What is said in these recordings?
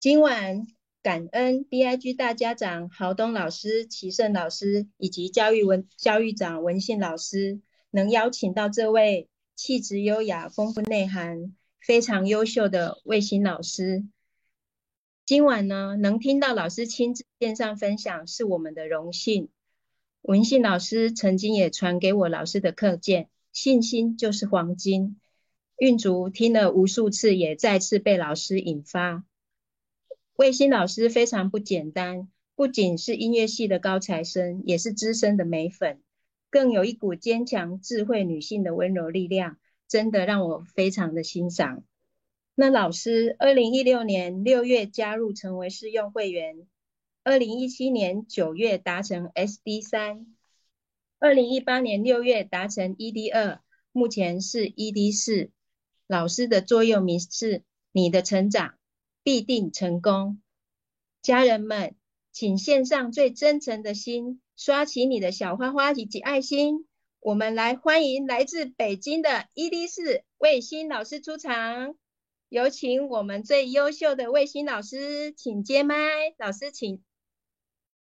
今晚感恩 BIG 大家长郝东老师、齐胜老师以及教育文教育长文信老师，能邀请到这位气质优雅、丰富内涵、非常优秀的卫星老师。今晚呢，能听到老师亲自线上分享，是我们的荣幸。文信老师曾经也传给我老师的课件：信心就是黄金。运竹听了无数次，也再次被老师引发。卫星老师非常不简单，不仅是音乐系的高材生，也是资深的美粉，更有一股坚强、智慧女性的温柔力量，真的让我非常的欣赏。那老师，二零一六年六月加入成为试用会员，二零一七年九月达成 SD 三，二零一八年六月达成 ED 二，目前是 ED 四。老师的座右铭是：“你的成长必定成功。”家人们，请献上最真诚的心，刷起你的小花花以及爱心。我们来欢迎来自北京的 ED 四卫星老师出场。有请我们最优秀的卫星老师，请接麦。老师，请。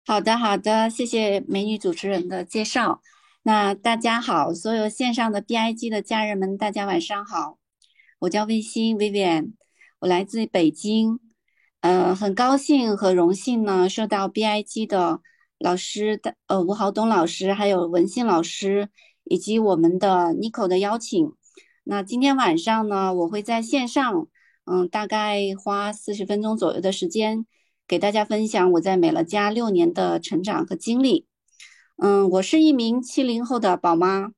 好的，好的，谢谢美女主持人的介绍。那大家好，所有线上的 BIG 的家人们，大家晚上好。我叫卫星 Vivian，我来自北京，呃，很高兴和荣幸呢，受到 BIG 的老师的呃吴豪东老师，还有文信老师以及我们的 Nico 的邀请。那今天晚上呢，我会在线上，嗯，大概花四十分钟左右的时间，给大家分享我在美乐家六年的成长和经历。嗯，我是一名七零后的宝妈。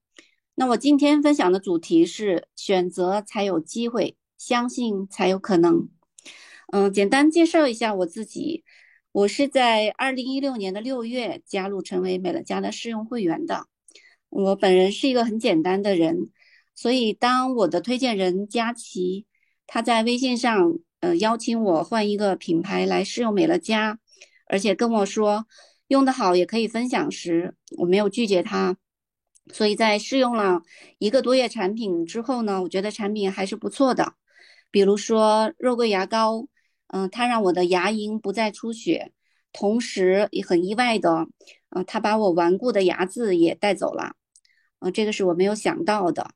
那我今天分享的主题是选择才有机会，相信才有可能。嗯，简单介绍一下我自己，我是在二零一六年的六月加入成为美乐家的试用会员的。我本人是一个很简单的人，所以当我的推荐人佳琪他在微信上呃邀请我换一个品牌来试用美乐家，而且跟我说用的好也可以分享时，我没有拒绝他。所以在试用了一个多月产品之后呢，我觉得产品还是不错的。比如说肉桂牙膏，嗯，它让我的牙龈不再出血，同时也很意外的，嗯，它把我顽固的牙渍也带走了，嗯，这个是我没有想到的。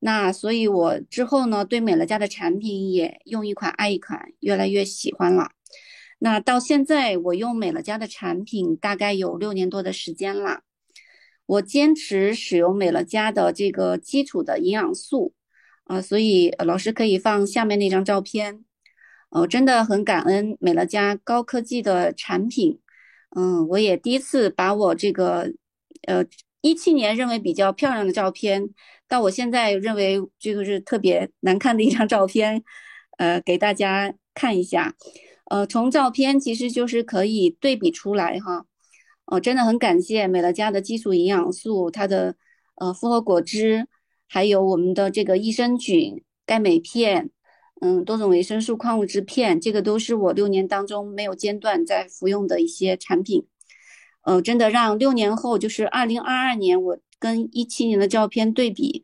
那所以，我之后呢，对美乐家的产品也用一款爱一款，越来越喜欢了。那到现在，我用美乐家的产品大概有六年多的时间了。我坚持使用美乐家的这个基础的营养素，啊，所以老师可以放下面那张照片。我真的很感恩美乐家高科技的产品。嗯，我也第一次把我这个，呃，一七年认为比较漂亮的照片，到我现在认为这个是特别难看的一张照片，呃，给大家看一下。呃，从照片其实就是可以对比出来哈。哦，真的很感谢美乐家的基础营养素，它的呃复合果汁，还有我们的这个益生菌、钙镁片，嗯，多种维生素、矿物质片，这个都是我六年当中没有间断在服用的一些产品。呃，真的让六年后，就是二零二二年，我跟一七年的照片对比，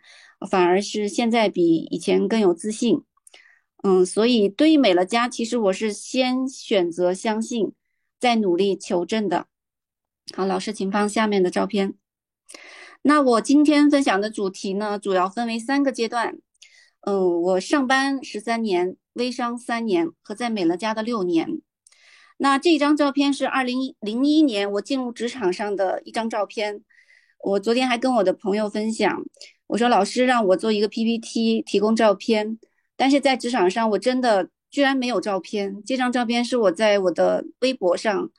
反而是现在比以前更有自信。嗯，所以对于美乐家，其实我是先选择相信，再努力求证的。好，老师，请放下面的照片。那我今天分享的主题呢，主要分为三个阶段。嗯，我上班十三年，微商三年，和在美乐家的六年。那这张照片是二零零一年我进入职场上的一张照片。我昨天还跟我的朋友分享，我说老师让我做一个 PPT 提供照片，但是在职场上我真的居然没有照片。这张照片是我在我的微博上。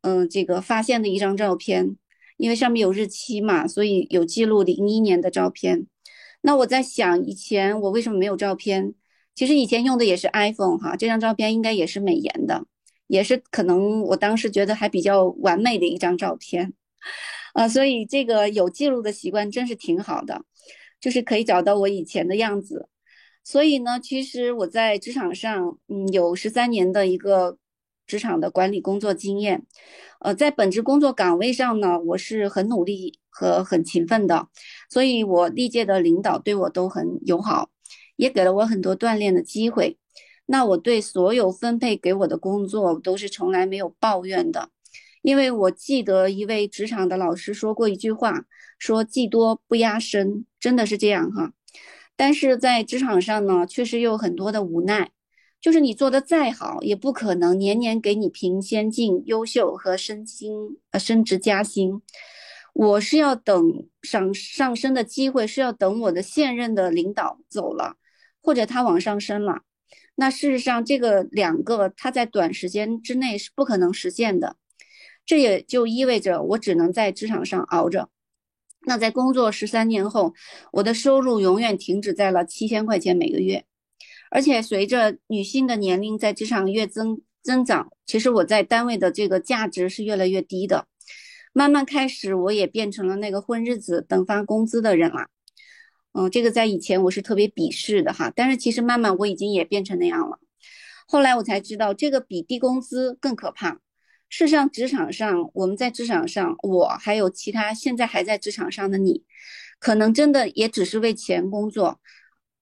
嗯，这个发现的一张照片，因为上面有日期嘛，所以有记录零一年的照片。那我在想，以前我为什么没有照片？其实以前用的也是 iPhone 哈，这张照片应该也是美颜的，也是可能我当时觉得还比较完美的一张照片。啊，所以这个有记录的习惯真是挺好的，就是可以找到我以前的样子。所以呢，其实我在职场上，嗯，有十三年的一个。职场的管理工作经验，呃，在本职工作岗位上呢，我是很努力和很勤奋的，所以我历届的领导对我都很友好，也给了我很多锻炼的机会。那我对所有分配给我的工作都是从来没有抱怨的，因为我记得一位职场的老师说过一句话，说技多不压身，真的是这样哈。但是在职场上呢，确实有很多的无奈，就是你做的再好，也不可能年年给你评先进、优秀和升薪呃升职加薪。我是要等上上升的机会，是要等我的现任的领导走了，或者他往上升了。那事实上，这个两个他在短时间之内是不可能实现的，这也就意味着我只能在职场上熬着。那在工作十三年后，我的收入永远停止在了七千块钱每个月，而且随着女性的年龄在职场越增增长，其实我在单位的这个价值是越来越低的。慢慢开始，我也变成了那个混日子等发工资的人了。嗯，这个在以前我是特别鄙视的哈，但是其实慢慢我已经也变成那样了。后来我才知道，这个比低工资更可怕。事实上，职场上我们在职场上，我还有其他现在还在职场上的你，可能真的也只是为钱工作。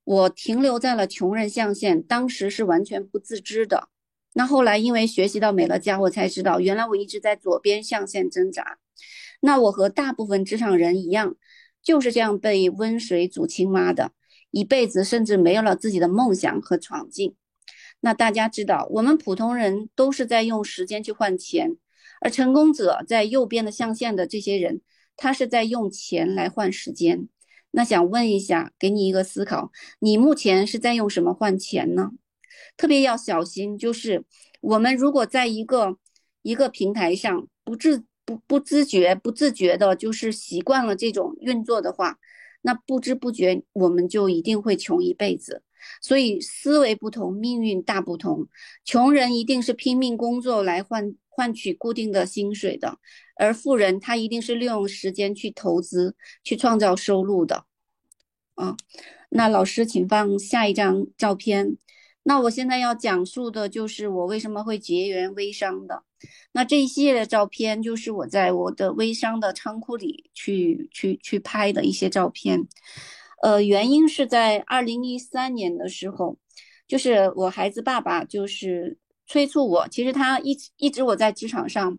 我停留在了穷人象限，当时是完全不自知的。那后来因为学习到美乐家，我才知道原来我一直在左边象限挣扎。那我和大部分职场人一样。就是这样被温水煮青蛙的，一辈子甚至没有了自己的梦想和闯劲。那大家知道，我们普通人都是在用时间去换钱，而成功者在右边的象限的这些人，他是在用钱来换时间。那想问一下，给你一个思考，你目前是在用什么换钱呢？特别要小心，就是我们如果在一个一个平台上不自不不自觉、不自觉的，就是习惯了这种运作的话，那不知不觉我们就一定会穷一辈子。所以思维不同，命运大不同。穷人一定是拼命工作来换换取固定的薪水的，而富人他一定是利用时间去投资、去创造收入的。啊，那老师，请放下一张照片。那我现在要讲述的就是我为什么会结缘微商的。那这一系列的照片，就是我在我的微商的仓库里去去去拍的一些照片。呃，原因是在二零一三年的时候，就是我孩子爸爸就是催促我，其实他一一直我在职场上，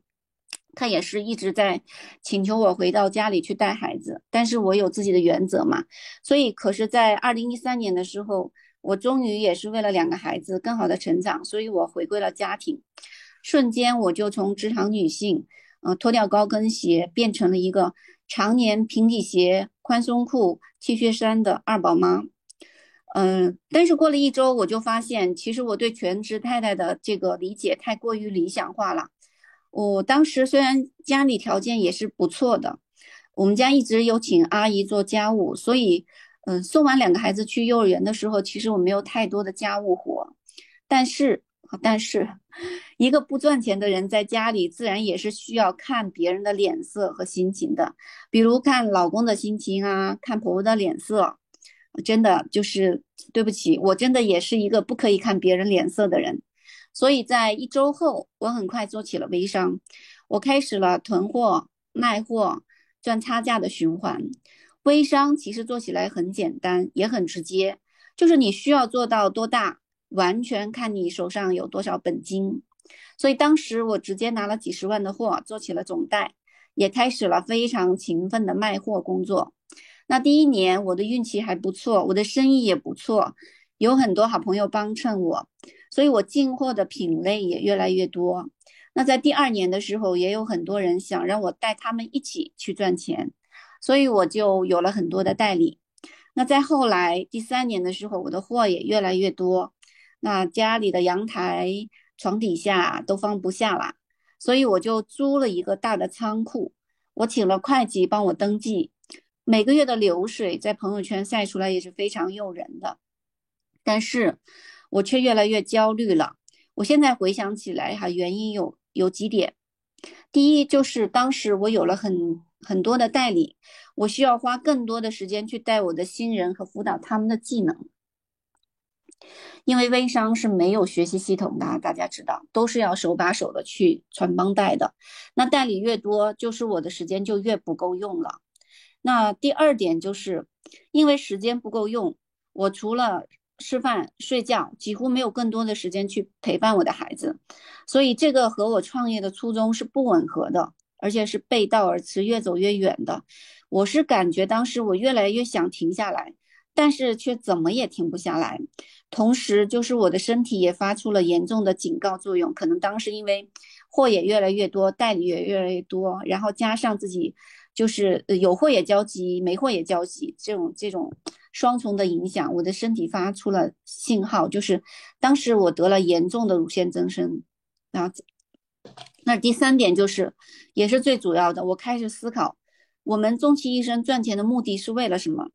他也是一直在请求我回到家里去带孩子，但是我有自己的原则嘛，所以可是，在二零一三年的时候，我终于也是为了两个孩子更好的成长，所以我回归了家庭。瞬间我就从职场女性，呃，脱掉高跟鞋，变成了一个常年平底鞋、宽松裤、T 恤衫的二宝妈。嗯，但是过了一周，我就发现，其实我对全职太太的这个理解太过于理想化了。我当时虽然家里条件也是不错的，我们家一直有请阿姨做家务，所以，嗯，送完两个孩子去幼儿园的时候，其实我没有太多的家务活，但是。但是，一个不赚钱的人在家里，自然也是需要看别人的脸色和心情的，比如看老公的心情啊，看婆婆的脸色。真的就是对不起，我真的也是一个不可以看别人脸色的人。所以在一周后，我很快做起了微商，我开始了囤货、卖货、赚差价的循环。微商其实做起来很简单，也很直接，就是你需要做到多大。完全看你手上有多少本金，所以当时我直接拿了几十万的货，做起了总代，也开始了非常勤奋的卖货工作。那第一年我的运气还不错，我的生意也不错，有很多好朋友帮衬我，所以我进货的品类也越来越多。那在第二年的时候，也有很多人想让我带他们一起去赚钱，所以我就有了很多的代理。那在后来第三年的时候，我的货也越来越多。那家里的阳台、床底下都放不下了，所以我就租了一个大的仓库。我请了会计帮我登记，每个月的流水在朋友圈晒出来也是非常诱人的。但是，我却越来越焦虑了。我现在回想起来，哈，原因有有几点。第一，就是当时我有了很很多的代理，我需要花更多的时间去带我的新人和辅导他们的技能。因为微商是没有学习系统的，大家知道，都是要手把手的去传帮带的。那代理越多，就是我的时间就越不够用了。那第二点就是，因为时间不够用，我除了吃饭、睡觉，几乎没有更多的时间去陪伴我的孩子，所以这个和我创业的初衷是不吻合的，而且是背道而驰，越走越远的。我是感觉当时我越来越想停下来，但是却怎么也停不下来。同时，就是我的身体也发出了严重的警告作用。可能当时因为货也越来越多，代理也越来越多，然后加上自己就是有货也焦急，没货也焦急，这种这种。双重的影响，我的身体发出了信号，就是当时我得了严重的乳腺增生。那那第三点就是，也是最主要的，我开始思考，我们终其一生赚钱的目的是为了什么？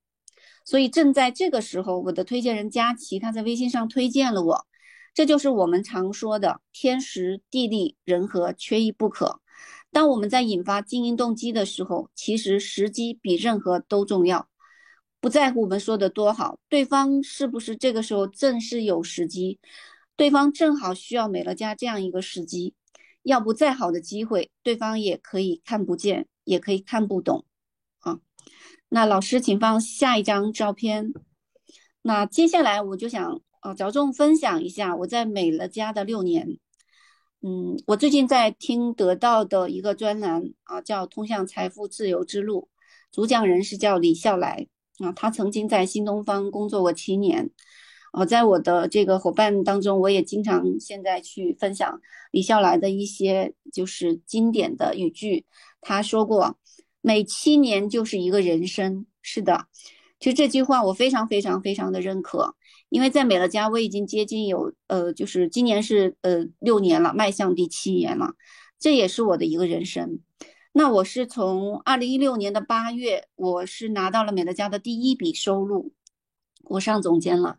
所以正在这个时候，我的推荐人佳琪他在微信上推荐了我，这就是我们常说的天时地利人和缺一不可。当我们在引发经营动机的时候，其实时机比任何都重要。不在乎我们说的多好，对方是不是这个时候正是有时机？对方正好需要美乐家这样一个时机，要不再好的机会，对方也可以看不见，也可以看不懂啊。那老师，请放下一张照片。那接下来我就想啊，着重分享一下我在美乐家的六年。嗯，我最近在听得到的一个专栏啊，叫《通向财富自由之路》，主讲人是叫李笑来。啊，他曾经在新东方工作过七年，哦，在我的这个伙伴当中，我也经常现在去分享李笑来的一些就是经典的语句。他说过，每七年就是一个人生。是的，其实这句话我非常非常非常的认可，因为在美乐家我已经接近有呃，就是今年是呃六年了，迈向第七年了，这也是我的一个人生。那我是从二零一六年的八月，我是拿到了美乐家的第一笔收入，我上总监了。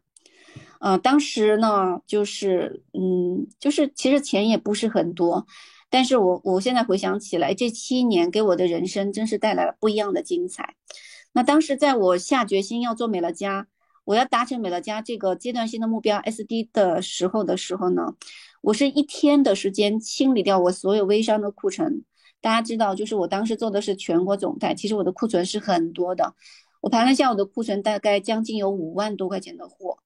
呃，当时呢，就是嗯，就是其实钱也不是很多，但是我我现在回想起来，这七年给我的人生真是带来了不一样的精彩。那当时在我下决心要做美乐家，我要达成美乐家这个阶段性的目标 SD 的时候的时候呢，我是一天的时间清理掉我所有微商的库存。大家知道，就是我当时做的是全国总代，其实我的库存是很多的。我盘了一下，我的库存大概将近有五万多块钱的货。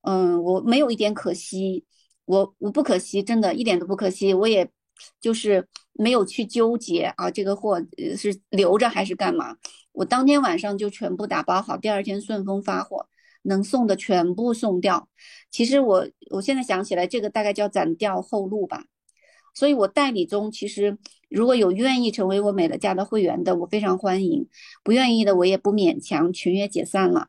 嗯，我没有一点可惜，我我不可惜，真的一点都不可惜。我也就是没有去纠结啊，这个货是留着还是干嘛？我当天晚上就全部打包好，第二天顺丰发货，能送的全部送掉。其实我我现在想起来，这个大概叫斩掉后路吧。所以，我代理中其实如果有愿意成为我美乐家的会员的，我非常欢迎；不愿意的，我也不勉强，群约解散了。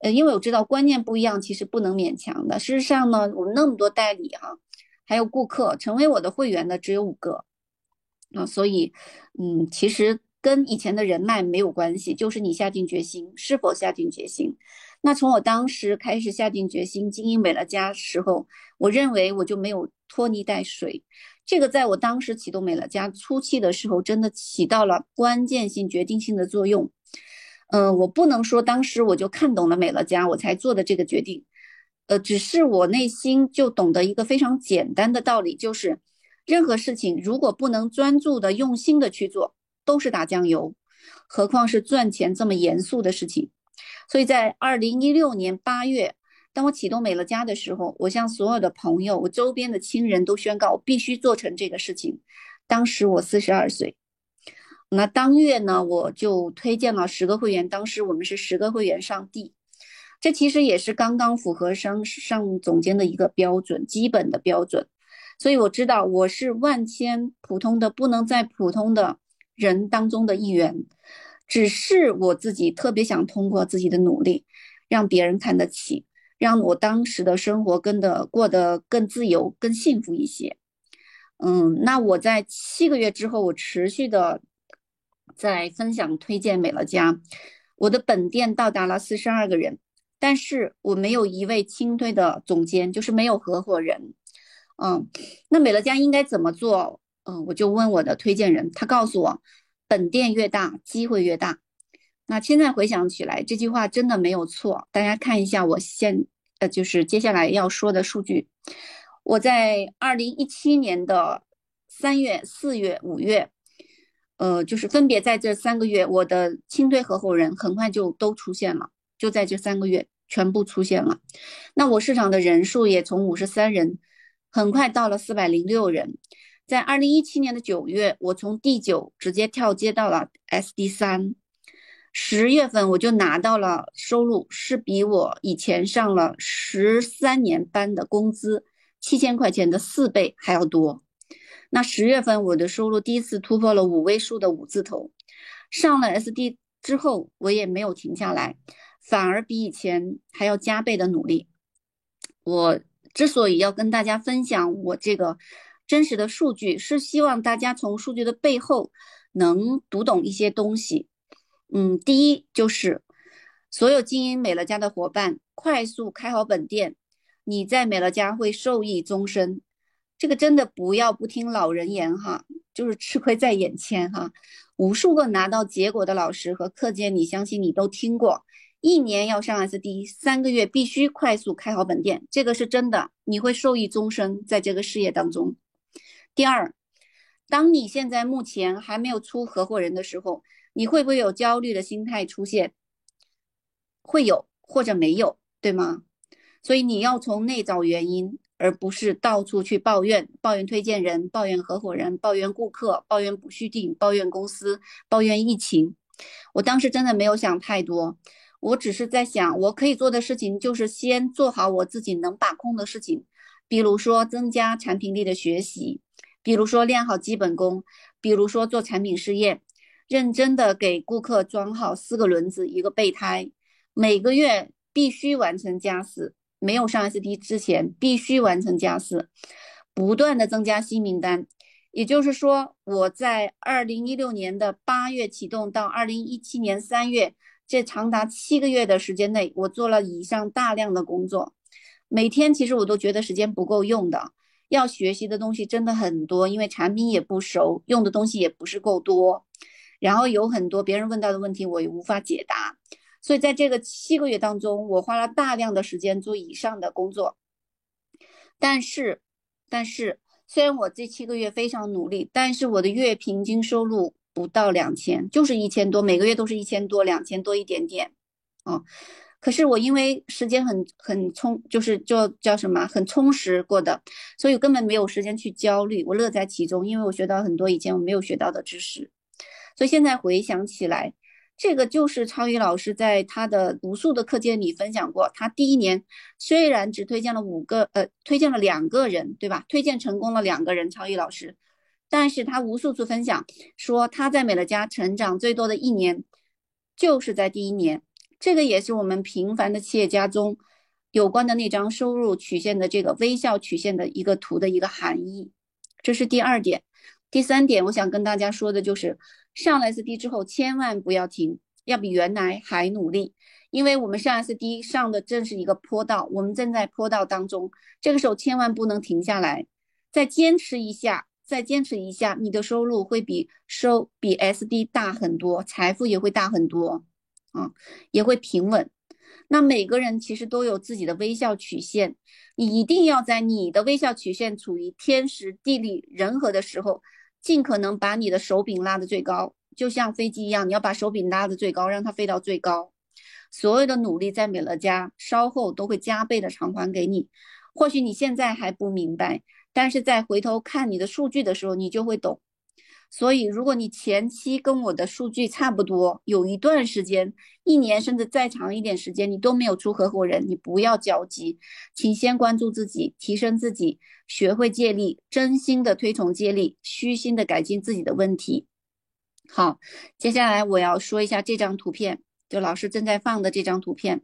呃，因为我知道观念不一样，其实不能勉强的。事实上呢，我们那么多代理哈，还有顾客成为我的会员的只有五个啊，所以，嗯，其实跟以前的人脉没有关系，就是你下定决心，是否下定决心。那从我当时开始下定决心经营美乐家时候，我认为我就没有拖泥带水。这个在我当时启动美乐家初期的时候，真的起到了关键性、决定性的作用。嗯，我不能说当时我就看懂了美乐家，我才做的这个决定。呃，只是我内心就懂得一个非常简单的道理，就是任何事情如果不能专注的、用心的去做，都是打酱油，何况是赚钱这么严肃的事情。所以在二零一六年八月。当我启动美乐家的时候，我向所有的朋友、我周边的亲人都宣告，我必须做成这个事情。当时我四十二岁，那当月呢，我就推荐了十个会员。当时我们是十个会员上帝，这其实也是刚刚符合上上总监的一个标准，基本的标准。所以我知道我是万千普通的不能再普通的人当中的一员，只是我自己特别想通过自己的努力，让别人看得起。让我当时的生活跟的过得更自由、更幸福一些。嗯，那我在七个月之后，我持续的在分享推荐美乐家，我的本店到达了四十二个人，但是我没有一位清推的总监，就是没有合伙人。嗯，那美乐家应该怎么做？嗯，我就问我的推荐人，他告诉我，本店越大，机会越大。那现在回想起来，这句话真的没有错。大家看一下，我现呃，就是接下来要说的数据。我在二零一七年的三月、四月、五月，呃，就是分别在这三个月，我的亲推合伙人很快就都出现了，就在这三个月全部出现了。那我市场的人数也从五十三人，很快到了四百零六人。在二零一七年的九月，我从 D 九直接跳接到了 SD 三。十月份我就拿到了收入，是比我以前上了十三年班的工资七千块钱的四倍还要多。那十月份我的收入第一次突破了五位数的五字头。上了 SD 之后，我也没有停下来，反而比以前还要加倍的努力。我之所以要跟大家分享我这个真实的数据，是希望大家从数据的背后能读懂一些东西。嗯，第一就是所有经营美乐家的伙伴，快速开好本店，你在美乐家会受益终身。这个真的不要不听老人言哈，就是吃亏在眼前哈。无数个拿到结果的老师和课件，你相信你都听过。一年要上 SD，三个月必须快速开好本店，这个是真的，你会受益终身在这个事业当中。第二，当你现在目前还没有出合伙人的时候。你会不会有焦虑的心态出现？会有或者没有，对吗？所以你要从内找原因，而不是到处去抱怨，抱怨推荐人，抱怨合伙人，抱怨顾客，抱怨不续订，抱怨公司，抱怨疫情。我当时真的没有想太多，我只是在想，我可以做的事情就是先做好我自己能把控的事情，比如说增加产品力的学习，比如说练好基本功，比如说做产品试验。认真的给顾客装好四个轮子一个备胎，每个月必须完成加四，没有上 SD 之前必须完成加四，不断的增加新名单。也就是说，我在二零一六年的八月启动到二零一七年三月，这长达七个月的时间内，我做了以上大量的工作。每天其实我都觉得时间不够用的，要学习的东西真的很多，因为产品也不熟，用的东西也不是够多。然后有很多别人问到的问题，我也无法解答，所以在这个七个月当中，我花了大量的时间做以上的工作。但是，但是虽然我这七个月非常努力，但是我的月平均收入不到两千，就是一千多，每个月都是一千多、两千多一点点啊。可是我因为时间很很充，就是叫叫什么很充实过的，所以根本没有时间去焦虑，我乐在其中，因为我学到很多以前我没有学到的知识。所以现在回想起来，这个就是超宇老师在他的无数的课件里分享过。他第一年虽然只推荐了五个，呃，推荐了两个人，对吧？推荐成功了两个人，超宇老师。但是他无数次分享说，他在美乐家成长最多的一年，就是在第一年。这个也是我们平凡的企业家中有关的那张收入曲线的这个微笑曲线的一个图的一个含义。这是第二点。第三点，我想跟大家说的就是。上了 SD 之后，千万不要停，要比原来还努力，因为我们上 SD 上的正是一个坡道，我们正在坡道当中，这个时候千万不能停下来，再坚持一下，再坚持一下，你的收入会比收比 SD 大很多，财富也会大很多，啊，也会平稳。那每个人其实都有自己的微笑曲线，你一定要在你的微笑曲线处于天时地利人和的时候。尽可能把你的手柄拉得最高，就像飞机一样，你要把手柄拉得最高，让它飞到最高。所有的努力在美乐家，稍后都会加倍的偿还给你。或许你现在还不明白，但是在回头看你的数据的时候，你就会懂。所以，如果你前期跟我的数据差不多，有一段时间，一年甚至再长一点时间，你都没有出合伙人，你不要焦急，请先关注自己，提升自己，学会借力，真心的推崇借力，虚心的改进自己的问题。好，接下来我要说一下这张图片，就老师正在放的这张图片。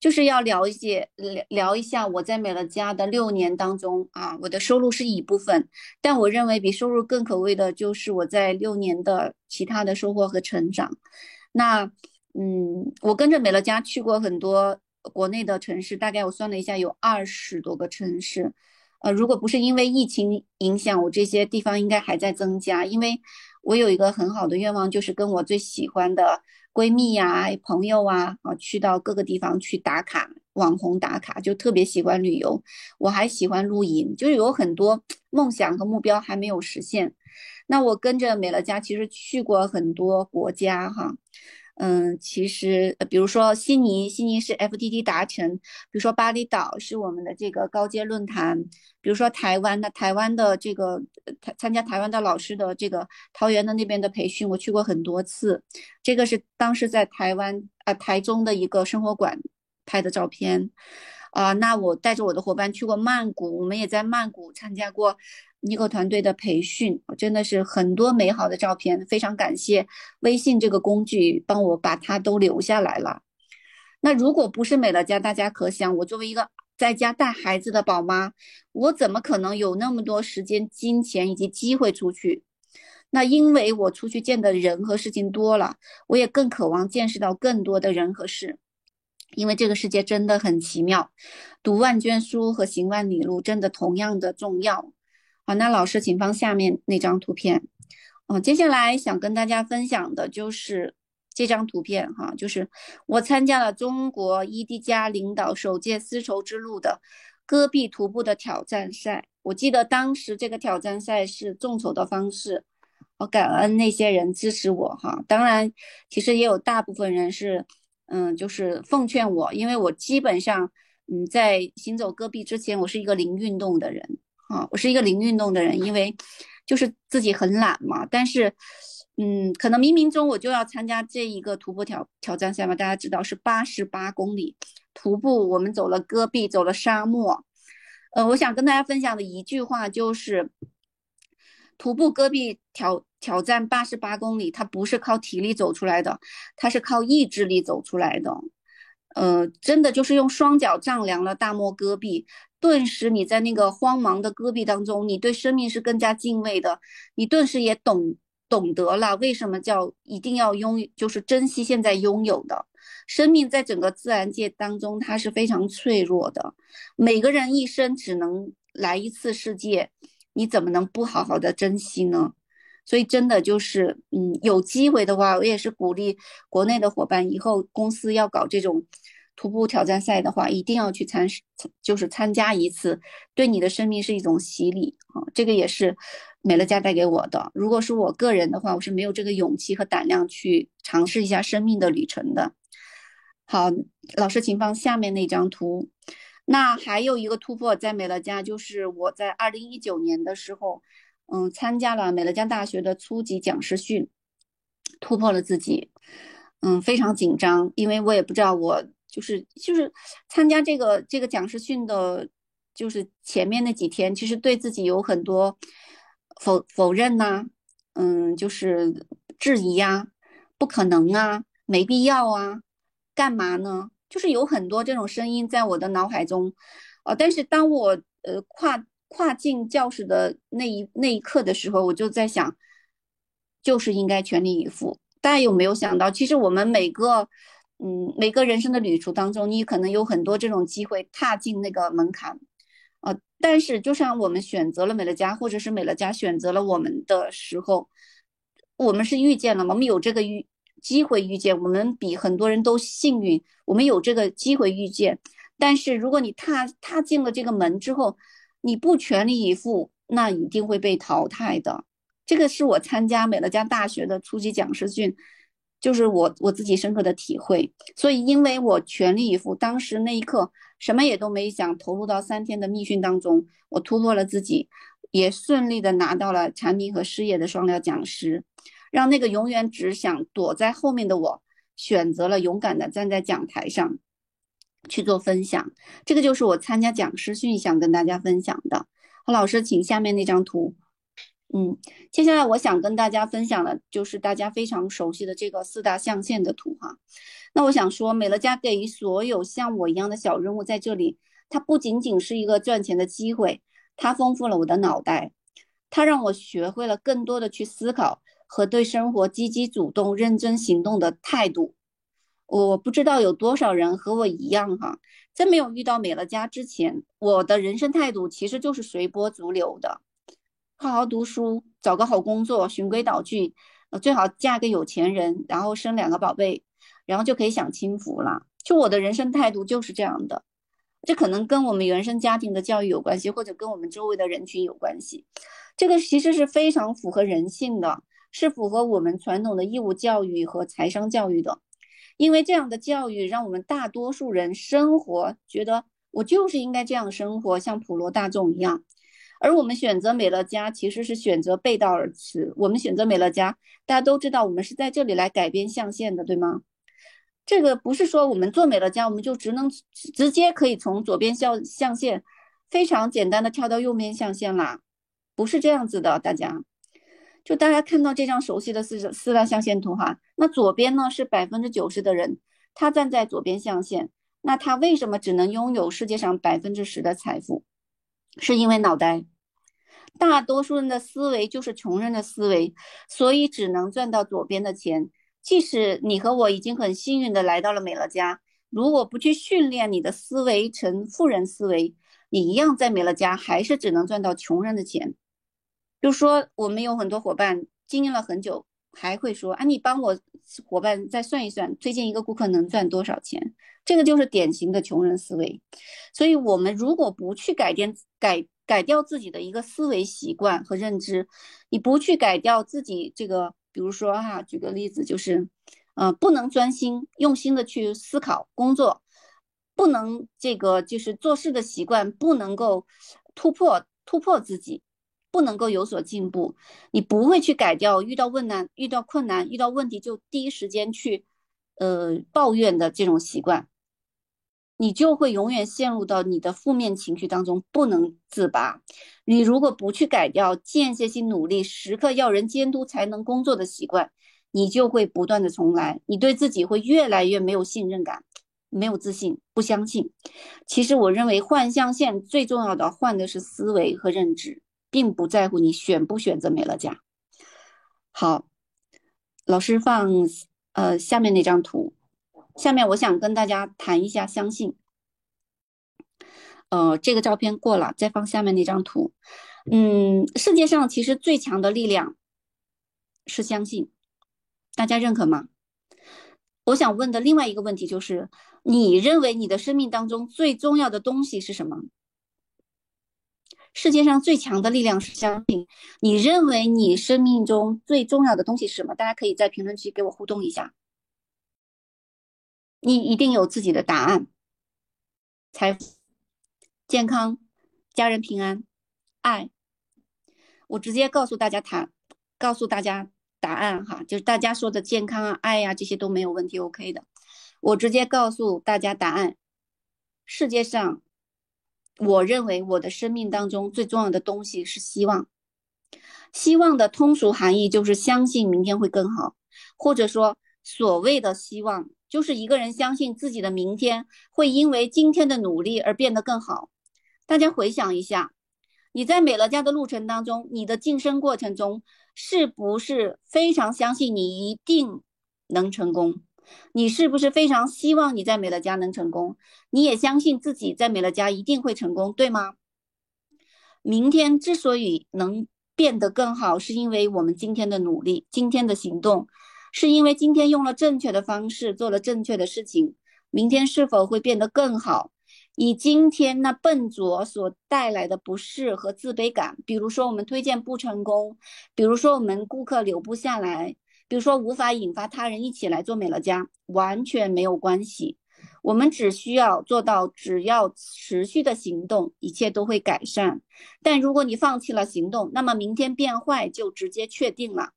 就是要聊一些聊聊一下我在美乐家的六年当中啊，我的收入是一部分，但我认为比收入更可贵的就是我在六年的其他的收获和成长。那嗯，我跟着美乐家去过很多国内的城市，大概我算了一下有二十多个城市。呃，如果不是因为疫情影响，我这些地方应该还在增加，因为我有一个很好的愿望，就是跟我最喜欢的。闺蜜呀，朋友啊，啊，去到各个地方去打卡，网红打卡，就特别喜欢旅游。我还喜欢露营，就是有很多梦想和目标还没有实现。那我跟着美乐家，其实去过很多国家哈，嗯，其实比如说悉尼，悉尼是 FDD 达成；比如说巴厘岛是我们的这个高阶论坛；比如说台湾的台湾的这个参参加台湾的老师的这个桃园的那边的培训，我去过很多次。这个是当时在台湾啊台中的一个生活馆拍的照片。啊，那我带着我的伙伴去过曼谷，我们也在曼谷参加过。尼克团队的培训，真的是很多美好的照片，非常感谢微信这个工具帮我把它都留下来了。那如果不是美乐家，大家可想，我作为一个在家带孩子的宝妈，我怎么可能有那么多时间、金钱以及机会出去？那因为我出去见的人和事情多了，我也更渴望见识到更多的人和事，因为这个世界真的很奇妙，读万卷书和行万里路真的同样的重要。好，那老师，请放下面那张图片。哦，接下来想跟大家分享的就是这张图片哈，就是我参加了中国伊迪加领导首届丝绸之路的戈壁徒步的挑战赛。我记得当时这个挑战赛是众筹的方式，我感恩那些人支持我哈。当然，其实也有大部分人是，嗯，就是奉劝我，因为我基本上，嗯，在行走戈壁之前，我是一个零运动的人。啊，我是一个零运动的人，因为就是自己很懒嘛。但是，嗯，可能冥冥中我就要参加这一个徒步挑挑战赛嘛。大家知道是八十八公里徒步，我们走了戈壁，走了沙漠。呃，我想跟大家分享的一句话就是，徒步戈壁挑挑战八十八公里，它不是靠体力走出来的，它是靠意志力走出来的。呃，真的就是用双脚丈量了大漠戈壁。顿时，你在那个荒茫的戈壁当中，你对生命是更加敬畏的。你顿时也懂懂得了为什么叫一定要拥，就是珍惜现在拥有的生命。在整个自然界当中，它是非常脆弱的。每个人一生只能来一次世界，你怎么能不好好的珍惜呢？所以，真的就是，嗯，有机会的话，我也是鼓励国内的伙伴，以后公司要搞这种。徒步挑战赛的话，一定要去参，就是参加一次，对你的生命是一种洗礼啊！这个也是美乐家带给我的。如果是我个人的话，我是没有这个勇气和胆量去尝试一下生命的旅程的。好，老师，请放下面那张图。那还有一个突破在美乐家，就是我在二零一九年的时候，嗯，参加了美乐家大学的初级讲师训，突破了自己，嗯，非常紧张，因为我也不知道我。就是就是参加这个这个讲师训的，就是前面那几天，其实对自己有很多否否认呐，嗯，就是质疑呀，不可能啊，没必要啊，干嘛呢？就是有很多这种声音在我的脑海中，呃，但是当我呃跨跨进教室的那一那一刻的时候，我就在想，就是应该全力以赴。大家有没有想到，其实我们每个。嗯，每个人生的旅途当中，你可能有很多这种机会踏进那个门槛，呃，但是就像我们选择了美乐家，或者是美乐家选择了我们的时候，我们是遇见了，我们有这个遇机会遇见，我们比很多人都幸运，我们有这个机会遇见。但是如果你踏踏进了这个门之后，你不全力以赴，那一定会被淘汰的。这个是我参加美乐家大学的初级讲师训。就是我我自己深刻的体会，所以因为我全力以赴，当时那一刻什么也都没想，投入到三天的密训当中，我突破了自己，也顺利的拿到了产品和事业的双料讲师，让那个永远只想躲在后面的我，选择了勇敢的站在讲台上去做分享。这个就是我参加讲师训想跟大家分享的。好，老师，请下面那张图。嗯，接下来我想跟大家分享的，就是大家非常熟悉的这个四大象限的图哈。那我想说，美乐家给予所有像我一样的小人物在这里，它不仅仅是一个赚钱的机会，它丰富了我的脑袋，它让我学会了更多的去思考和对生活积极主动、认真行动的态度。我不知道有多少人和我一样哈，在没有遇到美乐家之前，我的人生态度其实就是随波逐流的。好好读书，找个好工作，循规蹈矩，最好嫁个有钱人，然后生两个宝贝，然后就可以享清福了。就我的人生态度就是这样的，这可能跟我们原生家庭的教育有关系，或者跟我们周围的人群有关系。这个其实是非常符合人性的，是符合我们传统的义务教育和财商教育的。因为这样的教育让我们大多数人生活觉得我就是应该这样生活，像普罗大众一样。而我们选择美乐家，其实是选择背道而驰。我们选择美乐家，大家都知道，我们是在这里来改变象限的，对吗？这个不是说我们做美乐家，我们就只能直接可以从左边象象限非常简单的跳到右边象限啦，不是这样子的。大家，就大家看到这张熟悉的四四大象限图哈，那左边呢是百分之九十的人，他站在左边象限，那他为什么只能拥有世界上百分之十的财富？是因为脑袋，大多数人的思维就是穷人的思维，所以只能赚到左边的钱。即使你和我已经很幸运的来到了美乐家，如果不去训练你的思维成富人思维，你一样在美乐家还是只能赚到穷人的钱。就说我们有很多伙伴经营了很久，还会说啊，你帮我伙伴再算一算，推荐一个顾客能赚多少钱？这个就是典型的穷人思维，所以，我们如果不去改变、改改掉自己的一个思维习惯和认知，你不去改掉自己这个，比如说哈，举个例子，就是，呃，不能专心用心的去思考工作，不能这个就是做事的习惯不能够突破突破自己，不能够有所进步，你不会去改掉，遇到困难、遇到困难、遇到问题就第一时间去，呃，抱怨的这种习惯。你就会永远陷入到你的负面情绪当中，不能自拔。你如果不去改掉间歇性努力、时刻要人监督才能工作的习惯，你就会不断的重来。你对自己会越来越没有信任感，没有自信，不相信。其实我认为换象限最重要的换的是思维和认知，并不在乎你选不选择美乐家。好，老师放呃下面那张图。下面我想跟大家谈一下相信。呃，这个照片过了，再放下面那张图。嗯，世界上其实最强的力量是相信，大家认可吗？我想问的另外一个问题就是，你认为你的生命当中最重要的东西是什么？世界上最强的力量是相信。你认为你生命中最重要的东西是什么？大家可以在评论区给我互动一下。你一定有自己的答案：财富、健康、家人平安、爱。我直接告诉大家，谈，告诉大家答案哈，就是大家说的健康啊、爱呀这些都没有问题，OK 的。我直接告诉大家答案：世界上，我认为我的生命当中最重要的东西是希望。希望的通俗含义就是相信明天会更好，或者说所谓的希望。就是一个人相信自己的明天会因为今天的努力而变得更好。大家回想一下，你在美乐家的路程当中，你的晋升过程中，是不是非常相信你一定能成功？你是不是非常希望你在美乐家能成功？你也相信自己在美乐家一定会成功，对吗？明天之所以能变得更好，是因为我们今天的努力，今天的行动。是因为今天用了正确的方式，做了正确的事情，明天是否会变得更好？以今天那笨拙所带来的不适和自卑感，比如说我们推荐不成功，比如说我们顾客留不下来，比如说无法引发他人一起来做美乐家，完全没有关系。我们只需要做到，只要持续的行动，一切都会改善。但如果你放弃了行动，那么明天变坏就直接确定了。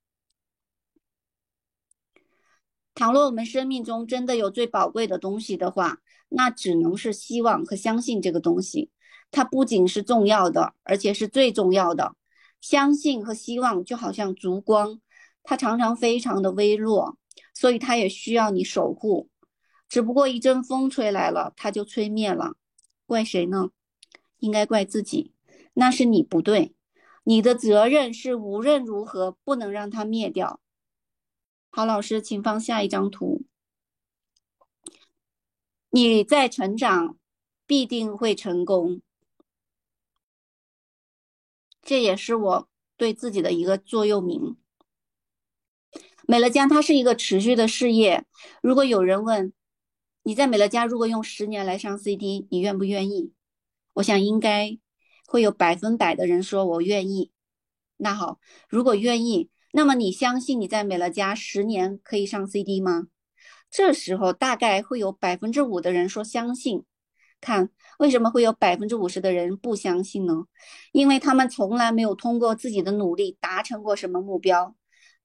倘若我们生命中真的有最宝贵的东西的话，那只能是希望和相信这个东西。它不仅是重要的，而且是最重要的。相信和希望就好像烛光，它常常非常的微弱，所以它也需要你守护。只不过一阵风吹来了，它就吹灭了。怪谁呢？应该怪自己。那是你不对，你的责任是无论如何不能让它灭掉。好，老师，请放下一张图。你在成长，必定会成功。这也是我对自己的一个座右铭。美乐家它是一个持续的事业。如果有人问你在美乐家如果用十年来上 CD，你愿不愿意？我想应该会有百分百的人说我愿意。那好，如果愿意。那么你相信你在美乐家十年可以上 CD 吗？这时候大概会有百分之五的人说相信。看，为什么会有百分之五十的人不相信呢？因为他们从来没有通过自己的努力达成过什么目标。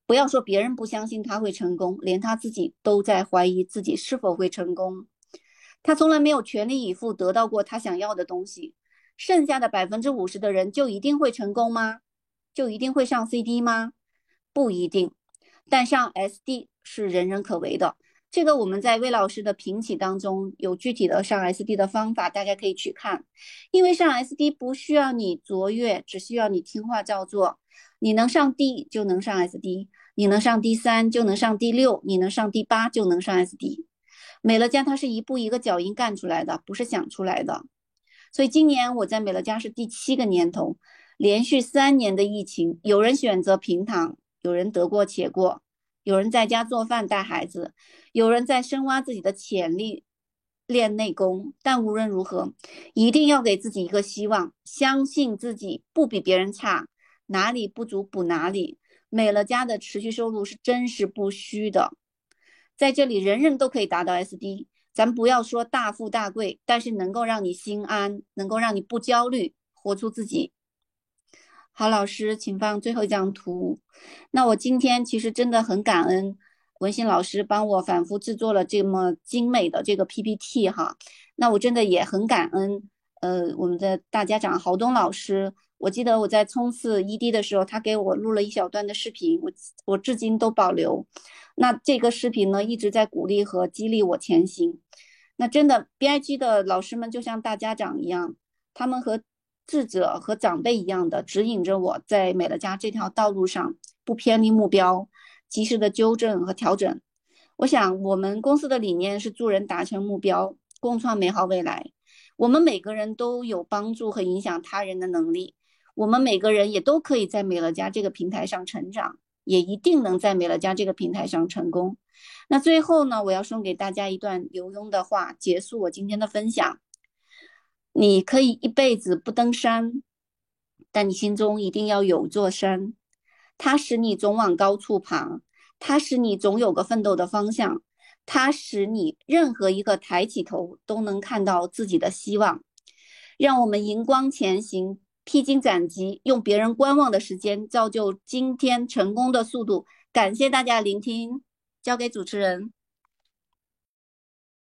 不要说别人不相信他会成功，连他自己都在怀疑自己是否会成功。他从来没有全力以赴得到过他想要的东西。剩下的百分之五十的人就一定会成功吗？就一定会上 CD 吗？不一定。但上 SD 是人人可为的。这个我们在魏老师的评起当中有具体的上 SD 的方法，大家可以去看。因为上 SD 不需要你卓越，只需要你听话照做。你能上 D 就能上 SD，你能上 D 三就能上 D 六，你能上 D 八就能上 SD。美乐家它是一步一个脚印干出来的，不是想出来的。所以今年我在美乐家是第七个年头，连续三年的疫情，有人选择平躺，有人得过且过。有人在家做饭带孩子，有人在深挖自己的潜力练内功，但无论如何，一定要给自己一个希望，相信自己不比别人差，哪里不足补哪里。美乐家的持续收入是真实不虚的，在这里人人都可以达到 SD，咱不要说大富大贵，但是能够让你心安，能够让你不焦虑，活出自己。好，老师，请放最后一张图。那我今天其实真的很感恩文心老师帮我反复制作了这么精美的这个 PPT 哈。那我真的也很感恩，呃，我们的大家长郝东老师。我记得我在冲刺 ED 的时候，他给我录了一小段的视频，我我至今都保留。那这个视频呢，一直在鼓励和激励我前行。那真的 BIG 的老师们就像大家长一样，他们和智者和长辈一样的指引着我在美乐家这条道路上不偏离目标，及时的纠正和调整。我想我们公司的理念是助人达成目标，共创美好未来。我们每个人都有帮助和影响他人的能力，我们每个人也都可以在美乐家这个平台上成长，也一定能在美乐家这个平台上成功。那最后呢，我要送给大家一段刘墉的话，结束我今天的分享。你可以一辈子不登山，但你心中一定要有座山，它使你总往高处爬，它使你总有个奋斗的方向，它使你任何一个抬起头都能看到自己的希望。让我们迎光前行，披荆斩棘，用别人观望的时间造就今天成功的速度。感谢大家聆听，交给主持人。